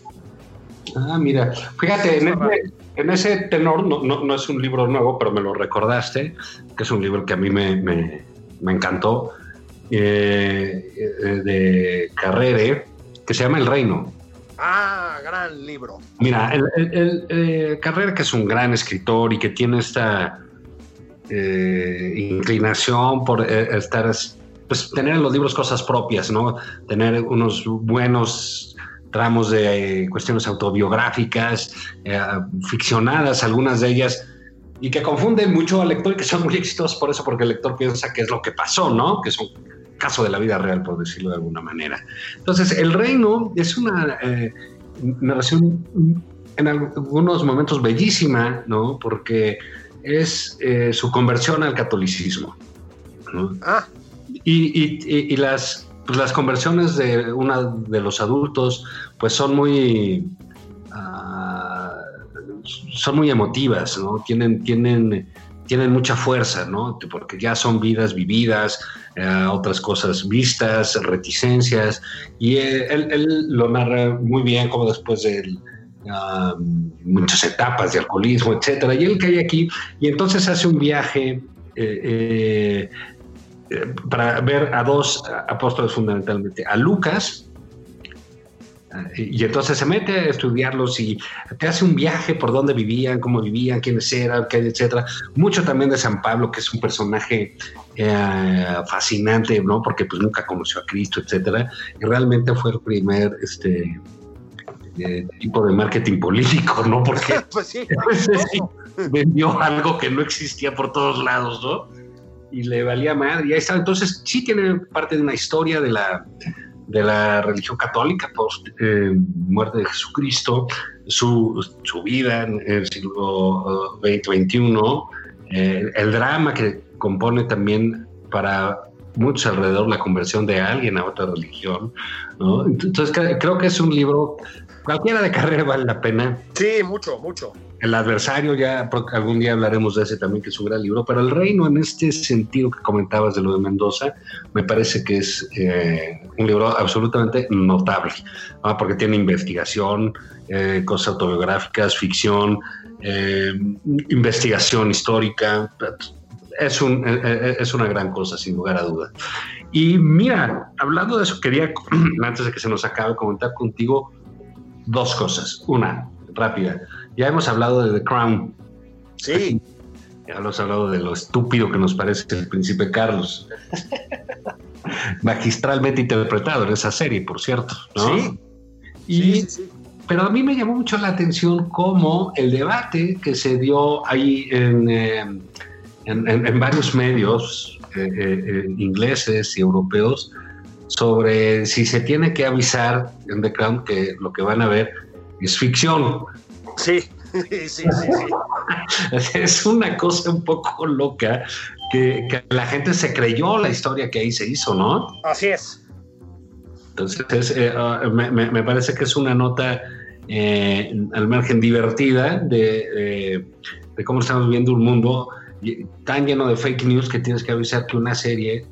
Ah, mira, fíjate, en ese, en ese tenor, no, no, no es un libro nuevo, pero me lo recordaste, que es un libro que a mí me, me- me encantó, eh, eh, de Carrere, que se llama El Reino. Ah, gran libro. Mira, el, el- el, eh, Carrera, que es un gran escritor y que tiene esta eh, inclinación por estar, pues tener en los libros cosas propias, ¿no? Tener unos buenos tramos de cuestiones autobiográficas, eh, ficcionadas, algunas de ellas, y que confunden mucho al lector y que son muy exitosos por eso, porque el lector piensa que es lo que pasó, ¿no? Que es un caso de la vida real, por decirlo de alguna manera. Entonces, El Reino es una... eh, narración en algunos momentos bellísima, ¿no? Porque es eh, su conversión al catolicismo. ¿no? Ah, Y, y- y las, pues, las conversiones de uno de los adultos, pues son muy. ah, son muy emotivas, ¿no? Tienen, tienen, tienen mucha fuerza, ¿no? Porque ya son vidas vividas, eh, otras cosas vistas, reticencias, y eh, él, lo narra muy bien, como después de ah, muchas etapas de alcoholismo, etcétera, y él cae aquí, y entonces hace un viaje. eh, eh, eh, para ver a dos apóstoles fundamentalmente, a Lucas, eh, y entonces se mete a estudiarlos y te hace un viaje por dónde vivían, cómo vivían, quiénes eran, qué, etcétera. Mucho también de San Pablo, que es un personaje eh, fascinante, ¿no? Porque pues nunca conoció a Cristo, etcétera. Y realmente fue el primer este, eh, tipo de marketing político, ¿no? Porque pues sí. pues, sí, vendió algo que no existía por todos lados, ¿no? Y le valía madre. Y ahí está. Entonces, sí tiene parte de una historia de la, de la religión católica post eh, muerte de Jesucristo, su, su vida en el siglo XX, XXI, eh, el drama que compone también para muchos alrededor la conversión de alguien a otra religión. Entonces, cre- creo que es un libro, cualquiera de carrera vale la pena. Sí, mucho, mucho. El adversario, ya algún día hablaremos de ese también, que es un gran libro, pero El Reino, en este sentido que comentabas de lo de Mendoza, me parece que es eh, un libro absolutamente notable, ¿no? porque tiene investigación, eh, cosas autobiográficas, ficción, eh, investigación histórica. Es, un, es una gran cosa, sin lugar a dudas. Y mira, hablando de eso, quería, antes de que se nos acabe, comentar contigo dos cosas. Una, rápida. Ya hemos hablado de The Crown. Sí, Ya hemos hablado de lo estúpido que nos parece el príncipe Carlos. Magistralmente interpretado en esa serie, por cierto. ¿no? sí. Y, sí, sí. Pero a mí me llamó mucho la atención cómo el debate que se dio ahí en, eh, en, en- en varios medios eh, eh, ingleses y europeos sobre si se tiene que avisar en The Crown que lo que van a ver es ficción. Sí, sí, sí, sí. Es una cosa un poco loca que, que la gente se creyó la historia que ahí se hizo, ¿no? Así es. Entonces, es, eh, ah, me, me- me parece que es una nota eh, al margen divertida de, de- de cómo estamos viviendo un mundo tan lleno de fake news que tienes que avisar que una serie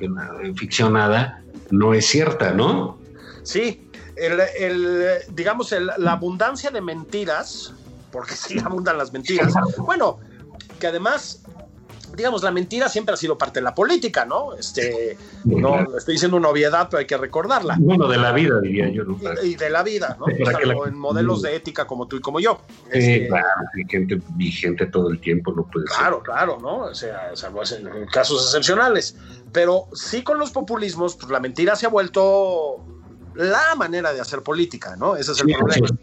eh, ficcionada no es cierta, ¿no? Sí, el, el, digamos, el- la abundancia de mentiras, porque sí abundan las mentiras. Bueno, que además, digamos, la mentira siempre ha sido parte de la política, ¿no? Este, no estoy diciendo una obviedad, pero hay que recordarla. Bueno, de la vida, diría yo. ¿no? Y, y de la vida, ¿no? Para que la- en modelos de ética como tú y como yo. Este, claro, hay gente vigente todo el tiempo, no puede ser. Claro, claro, ¿no? O sea, salvo en casos excepcionales. Pero sí con los populismos, pues la mentira se ha vuelto la manera de hacer política, ¿no? Ese es el Sí, problema. sí.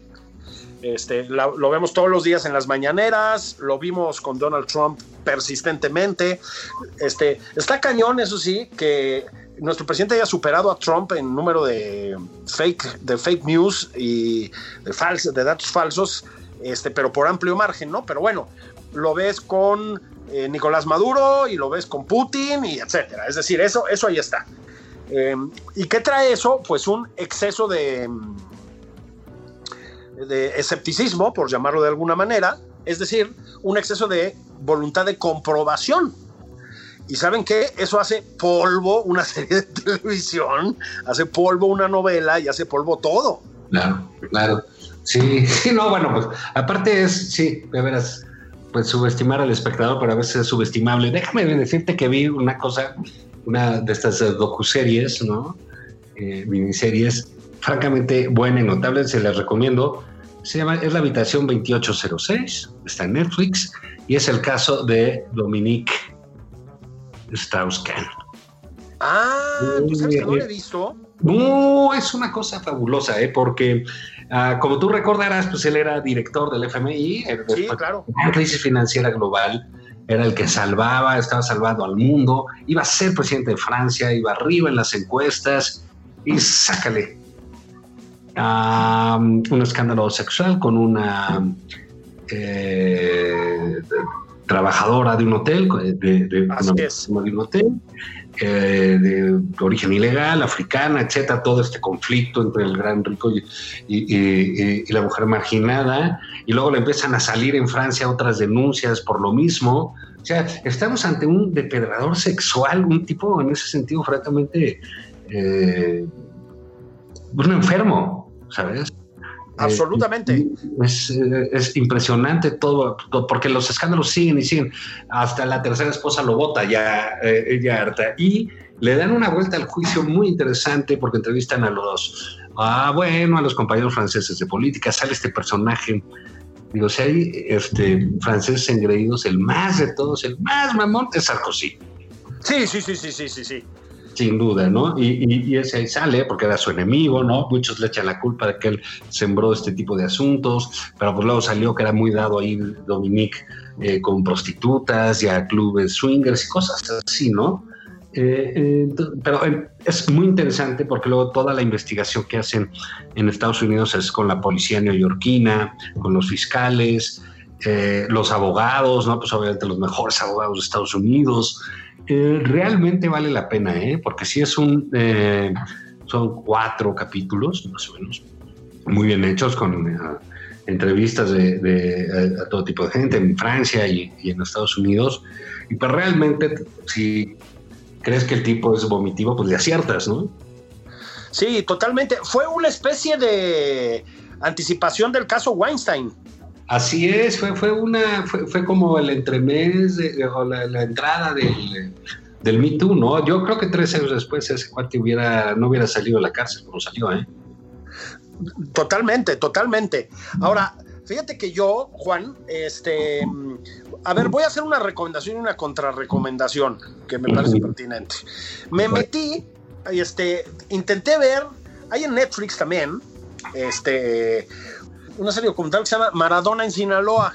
Este, la- lo vemos todos los días en las mañaneras, lo vimos con Donald Trump persistentemente. Este, está cañón, eso sí, que nuestro presidente haya superado a Trump en número de fake, de fake news y de, fals- de datos falsos, este, pero por amplio margen, ¿no? Pero bueno, lo ves con eh, Nicolás Maduro y lo ves con Putin y etcétera. Es decir, eso, eso ahí está. Eh, ¿Y qué trae eso? Pues un exceso de, de escepticismo, por llamarlo de alguna manera, es decir, un exceso de voluntad de comprobación. Y saben qué? Eso hace polvo una serie de televisión, hace polvo una novela y hace polvo todo. Claro, claro. Sí, sí, no, bueno, pues aparte es, sí, de veras, pues subestimar al espectador, pero a veces es subestimable. Déjame decirte que vi una cosa, una de estas eh, docuseries, ¿no? Eh, miniseries, francamente buena y notable, se las recomiendo. Se llama, es la habitación 2806, está en Netflix, y es el caso de Dominique Strauss-Kahn. Ah, ¿tú sabes que no lo he visto? No, es una cosa fabulosa, ¿eh? porque ah, como tú recordarás, pues él era director del FMI, eh, Sí, después claro. de la crisis financiera global, era el que salvaba, estaba salvando al mundo, iba a ser presidente de Francia, iba arriba en las encuestas y sácale. a um, un escándalo sexual con una eh, trabajadora de un hotel, de, de, Así es. de un hotel, eh, de origen ilegal, africana, etcétera, todo este conflicto entre el gran rico y, la mujer marginada, y luego le empiezan a salir en Francia otras denuncias por lo mismo. O sea, estamos ante un depredador sexual, un tipo en ese sentido, francamente, eh, un enfermo, ¿sabes? Absolutamente. Eh, es, eh, es impresionante todo, todo, porque los escándalos siguen y siguen. Hasta la tercera esposa lo vota ya, eh, ella harta. Y le dan una vuelta al juicio muy interesante porque entrevistan a los, ah, bueno, a los compañeros franceses de política. Sale este personaje. Digo, si hay este, franceses engreídos, el más de todos, el más mamón es Sarkozy Sí, sí, sí, sí, sí, sí, sí. Sin duda, ¿no? Y, y- y ese ahí sale porque era su enemigo, ¿no? Muchos le echan la culpa de que él sembró este tipo de asuntos, pero pues luego salió que era muy dado ahí Dominique eh, con prostitutas y a clubes swingers y cosas así, ¿no? Eh, eh, pero es muy interesante porque luego toda la investigación que hacen en Estados Unidos es con la policía neoyorquina, con los fiscales, eh, los abogados, ¿no? Pues obviamente los mejores abogados de Estados Unidos. Eh, realmente vale la pena, ¿eh? Porque sí es un... eh, son cuatro capítulos, más o menos, muy bien hechos, con eh, entrevistas de, de, a todo tipo de gente en Francia y, y en Estados Unidos. Y pues realmente, si crees que el tipo es vomitivo, pues le aciertas, ¿no? Sí, totalmente. Fue una especie de anticipación del caso Weinstein. Así es, fue, fue una, fue, fue como el entremés de- o la, la entrada del, del Me Too, ¿no? Yo creo que tres años después ese cuate hubiera, no hubiera salido de la cárcel como salió, ¿eh? Totalmente, totalmente. Ahora, fíjate que yo, Juan, este, a ver, voy a hacer una recomendación y una contrarrecomendación que me parece pertinente. Me metí, este, intenté ver, hay en Netflix también, este, una serie documental que se llama Maradona en Sinaloa.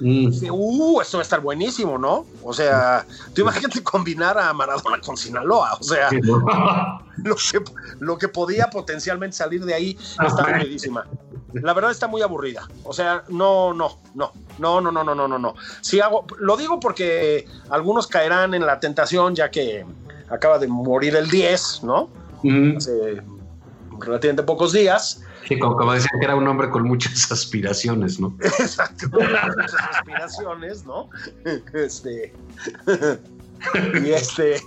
Mm. Uh, esto va a estar buenísimo, ¿no? O sea, tú imagínate combinar a Maradona con Sinaloa, o sea, lo que, lo que podía potencialmente salir de ahí está aburridísima. La verdad está muy aburrida. O sea, no, no, no, no, no, no, no, no, no, no. Si hago, lo digo porque algunos caerán en la tentación ya que acaba de morir el 10, ¿no? Mm. Hace relativamente pocos días. Sí, como, como decían que era un hombre con muchas aspiraciones, ¿no? Exacto. Muchas aspiraciones, ¿no? Este. Y este.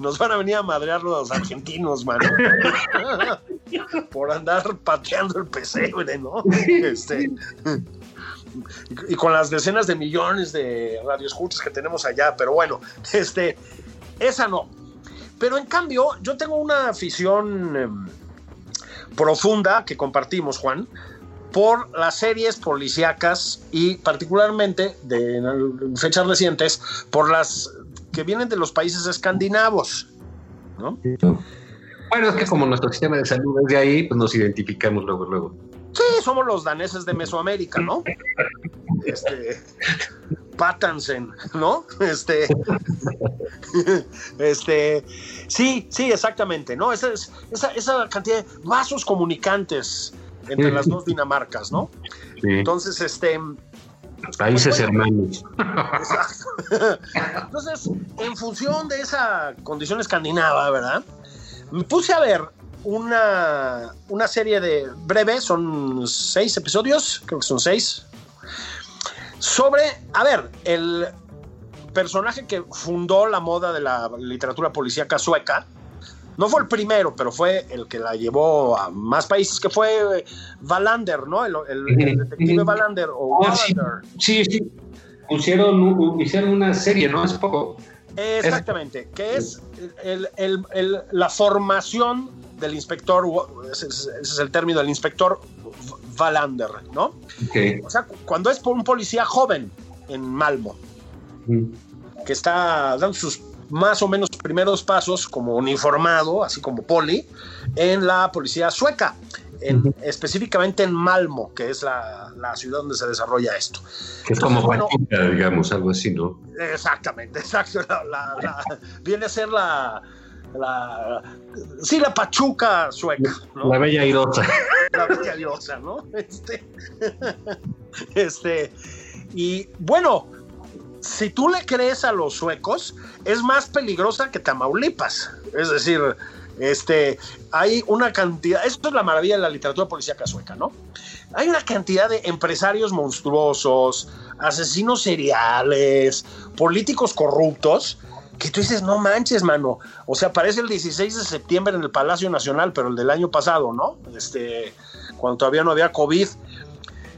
Nos van a venir a madrear los argentinos, mano. Por andar pateando el pesebre, ¿no? Este. Y con las decenas de millones de radioescuchas que tenemos allá, pero bueno, este. Esa no. Pero en cambio, yo tengo una afición em, profunda que compartimos, Juan, por las series policíacas y particularmente de fechas recientes por las que vienen de los países escandinavos, ¿no? Bueno, es que como nuestro sistema de salud es de ahí, pues nos identificamos luego, luego. Sí, somos los daneses de Mesoamérica, ¿no? Este Patansen, ¿no? Este este sí, sí, exactamente, ¿no? Esa, es- esa, esa cantidad de vasos comunicantes entre las dos Dinamarcas, ¿no? Sí. Entonces, este Países Pues bueno. hermanos. Exacto. Entonces, en función de esa condición escandinava, ¿verdad? Me puse a ver una, una serie de breve, son seis episodios, creo que son seis, sobre, a ver, el personaje que fundó la moda de la literatura policíaca sueca. No fue el primero, pero fue el que la llevó a más países, que fue Wallander, ¿no? El, el- el detective Ujú. Wallander o Ah, sí. Sí, sí. Pusieron, hicieron una serie, ¿no? Hace poco. Exactamente, que es el- el- el- la formación del inspector, ese es, ese es el término del inspector Valander, ¿no? O sea, cu- cuando es por un policía joven en Malmo, Mm. que está dando sus más o menos primeros pasos como uniformado, así como poli, en la policía sueca, en- específicamente en Malmo, que es la, la ciudad donde se desarrolla esto. Que es como Bueno. Pachuca, digamos, algo así, ¿no? Exactamente, exacto. La- la- la- viene a ser la, la sí, la Pachuca sueca, ¿no? La bella irosa. La bella diosa, ¿no? Este, este, y bueno, si tú le crees a los suecos, es más peligrosa que Tamaulipas. Es decir, este, hay una cantidad, esto es la maravilla de la literatura policíaca sueca, ¿no? Hay una cantidad de empresarios monstruosos, asesinos seriales, políticos corruptos, que tú dices, no manches, mano. O sea, parece el 16 de septiembre en el Palacio Nacional, pero el del año pasado, ¿no? Este, cuando todavía no había COVID.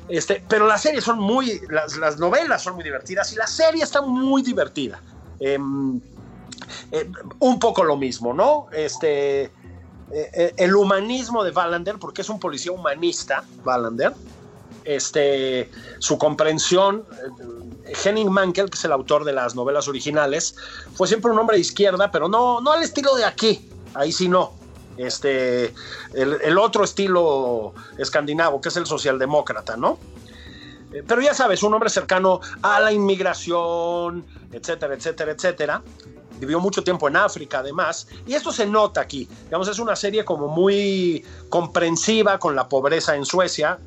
Este, pero las series son muy, las, las novelas son muy divertidas y la serie está muy divertida. Em, eh, un poco lo mismo, ¿no? Este, eh, eh, el humanismo de Wallander, porque es un policía humanista, Wallander, este, su comprensión, Henning Mankell, que es el autor de las novelas originales, fue siempre un hombre de izquierda, pero no, no al estilo de aquí, ahí sí no. Este, el, el otro estilo escandinavo, que es el socialdemócrata, ¿no? Eh, Pero ya sabes, un hombre cercano a la inmigración, etcétera, etcétera, etcétera. Vivió mucho tiempo en África, además, y esto se nota aquí. Digamos, es una serie como muy comprensiva con la pobreza en Suecia.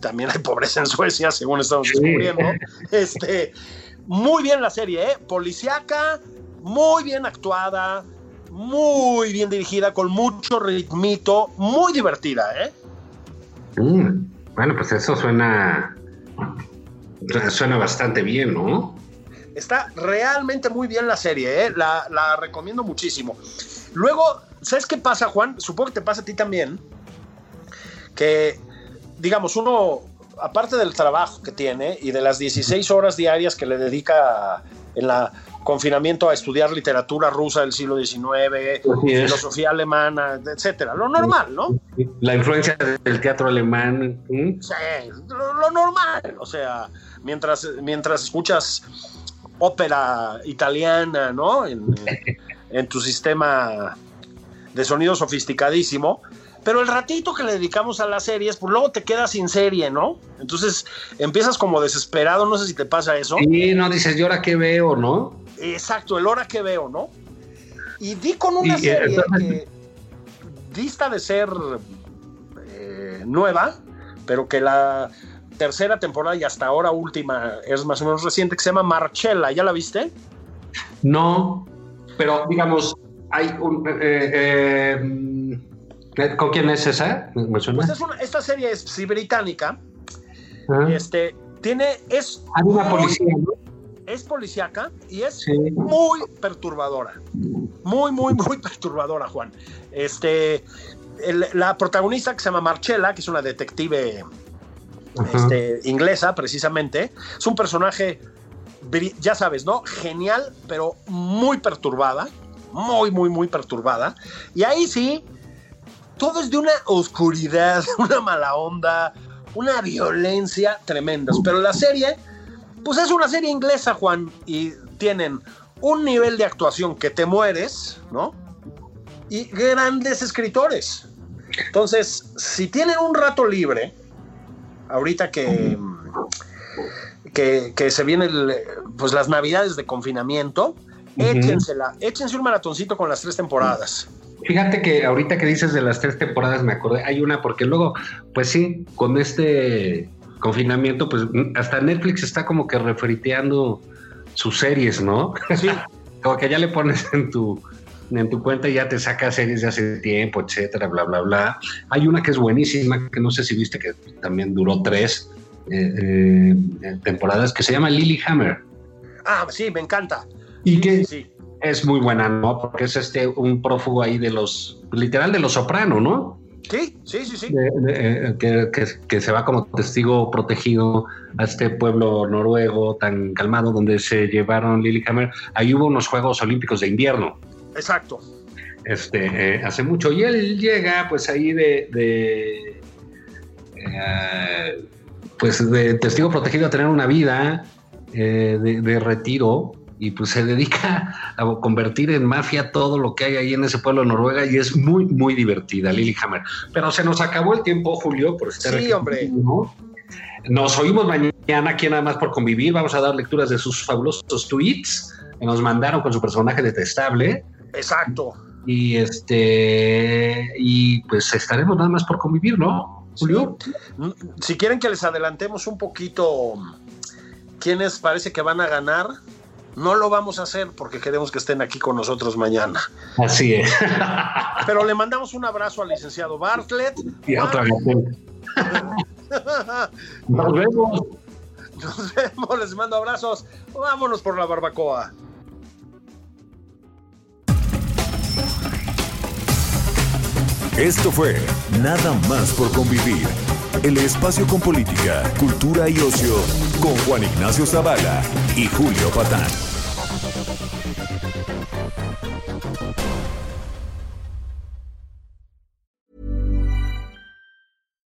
También hay pobreza en Suecia, según estamos descubriendo. Este, muy bien la serie, ¿eh? Policiaca, muy bien actuada, muy bien dirigida, con mucho ritmito, muy divertida, ¿eh? Mm, Bueno, pues eso suena. Suena bastante bien, ¿no? Está realmente muy bien la serie, ¿eh? la, la recomiendo muchísimo. Luego, ¿sabes qué pasa, Juan? Supongo que te pasa a ti también. Que, digamos, uno, aparte del trabajo que tiene y de las 16 horas diarias que le dedica en la confinamiento a estudiar literatura rusa del siglo XIX, filosofía alemana, etcétera. Lo normal, ¿no? La influencia del teatro alemán. ¿mm? Sí, lo, lo normal. O sea, mientras, mientras escuchas ópera italiana, ¿no? En, en tu sistema de sonido sofisticadísimo. Pero el ratito que le dedicamos a las series, pues luego te quedas sin serie, ¿no? Entonces empiezas como desesperado, no sé si te pasa eso. Y no dices, ¿y ahora qué veo, no? Exacto, el hora que veo, ¿no? Y di con una Y, serie que dista de ser eh, nueva, pero que la tercera temporada y hasta ahora última es más o menos reciente, que se llama Marchella. ¿Ya la viste? No, pero digamos, hay un. eh, eh, ¿Con quién es esa? ¿Me suena? Pues es una- esta serie es sí, británica. Ah, Este, tiene, es, hay una muy- policía, ¿no? es policíaca y es Sí. muy perturbadora. Muy, muy, muy perturbadora, Juan. Este, el- la protagonista que se llama Marchella, que es una detective este, inglesa, precisamente, es un personaje, ya sabes, ¿no? Genial, pero muy perturbada. Muy, muy, muy perturbada. Y ahí sí, todo es de una oscuridad, una mala onda, una violencia tremendas. Pero la serie, pues es una serie inglesa, Juan, y tienen un nivel de actuación que te mueres, ¿no? Y grandes escritores. Entonces, si tienen un rato libre, ahorita que, que, que se vienen pues, las navidades de confinamiento, échensela, échense un maratoncito con las tres temporadas. Fíjate que ahorita que dices de las tres temporadas me acordé, hay una porque luego, pues sí, con este confinamiento, pues hasta Netflix está como que refriteando sus series, ¿no? Sí, Como que ya le pones en tu en tu cuenta y ya te saca series de hace tiempo, etcétera, bla, bla, bla. Hay una que es buenísima, que no sé si viste que también duró tres eh, eh, temporadas, que se llama Lily Hammer. ah, sí, me encanta. Y Sí, que sí, sí. Es muy buena, ¿no? Porque es este un prófugo ahí de los, literal de los soprano, ¿no? Sí, sí, sí, sí. De- de- eh, que, que- que se va como testigo protegido a este pueblo noruego tan calmado donde se llevaron Lillehammer. Ahí hubo unos Juegos Olímpicos de invierno, Exacto. este, eh, hace mucho. Y él llega pues ahí de... de, eh, pues de testigo protegido a tener una vida eh, de retiro y pues se dedica a convertir en mafia todo lo que hay ahí en ese pueblo de Noruega y es muy, muy divertida, Lillehammer. Pero se nos acabó el tiempo, Julio, por estar Sí, hombre. Nos oímos mañana aquí nada más por convivir. Vamos a dar lecturas de sus fabulosos tweets que nos mandaron con su personaje detestable. Exacto. Y este y pues estaremos nada más por convivir, ¿no? Julio. Si quieren que les adelantemos un poquito quiénes parece que van a ganar, no lo vamos a hacer porque queremos que estén aquí con nosotros mañana. Así es. Pero le mandamos un abrazo al licenciado Bartlett. Y otra vez. Nos vemos. Nos vemos, les mando abrazos. Vámonos por la barbacoa. Esto fue Nada más por convivir. El espacio con política, cultura y ocio con Juan Ignacio Zavala y Julio Patán.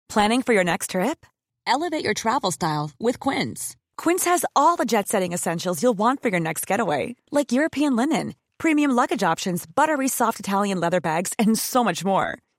Planning for your next trip? Elevate your travel style with Quince. Quince has all the jet setting essentials you'll want for your next getaway, like European linen, premium luggage options, buttery soft Italian leather bags, and so much more.